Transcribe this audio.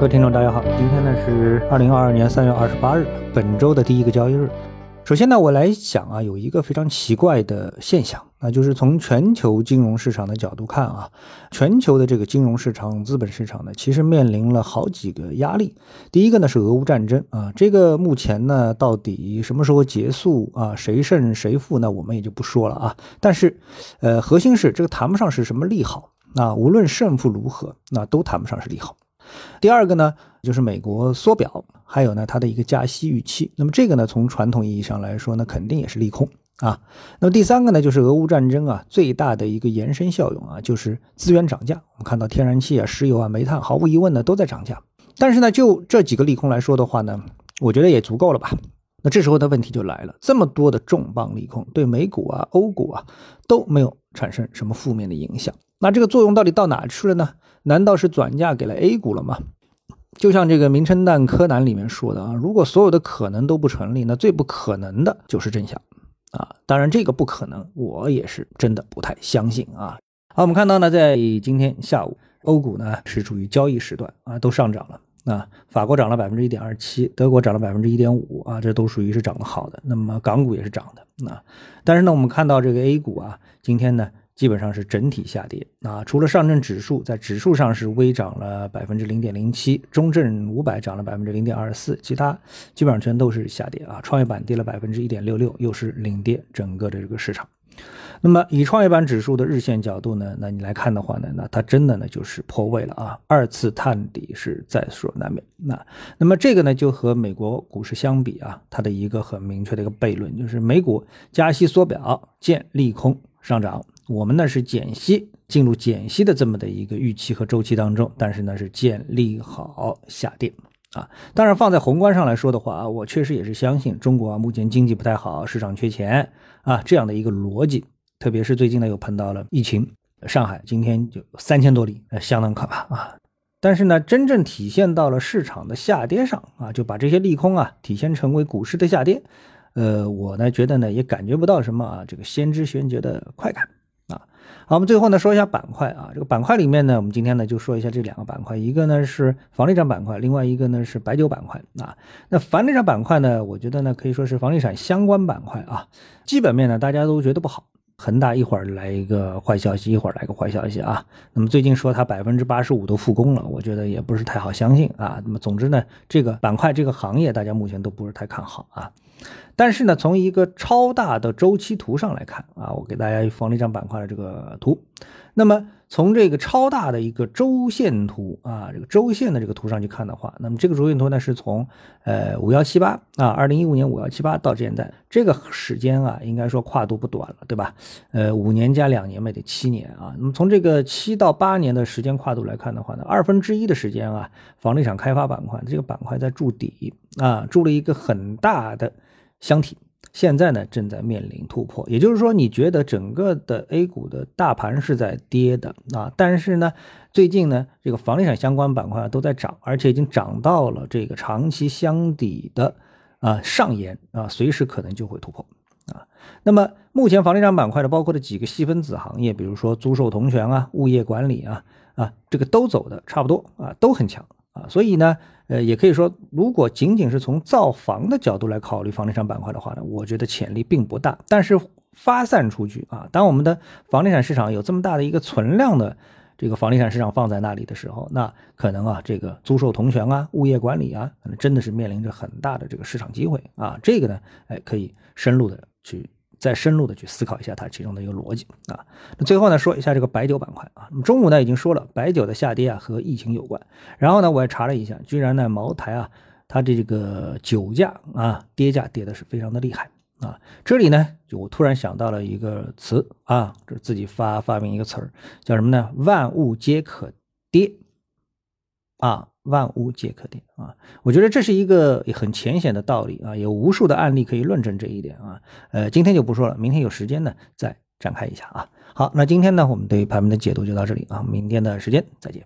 各位听众，大家好，今天呢是二零二二年三月二十八日，本周的第一个交易日。首先呢，我来讲啊，有一个非常奇怪的现象，那就是从全球金融市场的角度看啊，全球的这个金融市场、资本市场呢，其实面临了好几个压力。第一个呢是俄乌战争啊，这个目前呢到底什么时候结束啊，谁胜谁负呢，我们也就不说了啊。但是，呃，核心是这个谈不上是什么利好那，无论胜负如何，那都谈不上是利好。第二个呢，就是美国缩表，还有呢它的一个加息预期。那么这个呢，从传统意义上来说呢，肯定也是利空啊。那么第三个呢，就是俄乌战争啊，最大的一个延伸效用啊，就是资源涨价。我们看到天然气啊、石油啊、煤炭，毫无疑问呢都在涨价。但是呢，就这几个利空来说的话呢，我觉得也足够了吧。那这时候的问题就来了，这么多的重磅利空对美股啊、欧股啊都没有产生什么负面的影响，那这个作用到底到哪去了呢？难道是转嫁给了 A 股了吗？就像这个《名侦探柯南》里面说的啊，如果所有的可能都不成立，那最不可能的就是真相啊。当然，这个不可能，我也是真的不太相信啊。好，我们看到呢，在今天下午，欧股呢是处于交易时段啊，都上涨了啊。法国涨了百分之一点二七，德国涨了百分之一点五啊，这都属于是涨得好的。那么港股也是涨的啊。但是呢，我们看到这个 A 股啊，今天呢。基本上是整体下跌啊，除了上证指数在指数上是微涨了百分之零点零七，中证五百涨了百分之零点二四，其他基本上全都是下跌啊。创业板跌了百分之一点六六，又是领跌整个的这个市场。那么以创业板指数的日线角度呢，那你来看的话呢，那它真的呢就是破位了啊，二次探底是在所难免。那那么这个呢就和美国股市相比啊，它的一个很明确的一个悖论就是美股加息缩表见利空上涨。我们呢是减息，进入减息的这么的一个预期和周期当中，但是呢是建立好下跌啊。当然放在宏观上来说的话啊，我确实也是相信中国啊目前经济不太好，市场缺钱啊这样的一个逻辑。特别是最近呢又碰到了疫情，上海今天就三千多例，相当可怕啊。但是呢真正体现到了市场的下跌上啊，就把这些利空啊体现成为股市的下跌，呃我呢觉得呢也感觉不到什么啊这个先知先觉的快感。啊。好，我们最后呢说一下板块啊，这个板块里面呢，我们今天呢就说一下这两个板块，一个呢是房地产板块，另外一个呢是白酒板块啊。那房地产板块呢，我觉得呢可以说是房地产相关板块啊，基本面呢大家都觉得不好，恒大一会儿来一个坏消息，一会儿来个坏消息啊。那么最近说它百分之八十五都复工了，我觉得也不是太好相信啊。那么总之呢，这个板块这个行业大家目前都不是太看好啊。但是呢，从一个超大的周期图上来看啊，我给大家放了一张板块的这个图。那么从这个超大的一个周线图啊，这个周线的这个图上去看的话，那么这个周线图呢是从呃五幺七八啊，二零一五年五幺七八到现在这个时间啊，应该说跨度不短了，对吧？呃，五年加两年嘛，得七年啊。那么从这个七到八年的时间跨度来看的话呢，二分之一的时间啊，房地产开发板块这个板块在筑底啊，筑了一个很大的。箱体现在呢正在面临突破，也就是说，你觉得整个的 A 股的大盘是在跌的啊，但是呢，最近呢这个房地产相关板块都在涨，而且已经涨到了这个长期箱底的啊上沿啊，随时可能就会突破啊。那么目前房地产板块的包括的几个细分子行业，比如说租售同权啊、物业管理啊啊，这个都走的差不多啊，都很强。啊，所以呢，呃，也可以说，如果仅仅是从造房的角度来考虑房地产板块的话呢，我觉得潜力并不大。但是发散出去啊，当我们的房地产市场有这么大的一个存量的这个房地产市场放在那里的时候，那可能啊，这个租售同权啊、物业管理啊，可能真的是面临着很大的这个市场机会啊。这个呢，哎，可以深入的去。再深入的去思考一下它其中的一个逻辑啊。那最后呢，说一下这个白酒板块啊。中午呢已经说了，白酒的下跌啊和疫情有关。然后呢，我也查了一下，居然呢茅台啊，它这个酒价啊跌价跌的是非常的厉害啊。这里呢，就我突然想到了一个词啊，这自己发发明一个词儿，叫什么呢？万物皆可跌啊。万物皆可点啊！我觉得这是一个很浅显的道理啊，有无数的案例可以论证这一点啊。呃，今天就不说了，明天有时间呢再展开一下啊。好，那今天呢，我们对盘面的解读就到这里啊，明天的时间再见。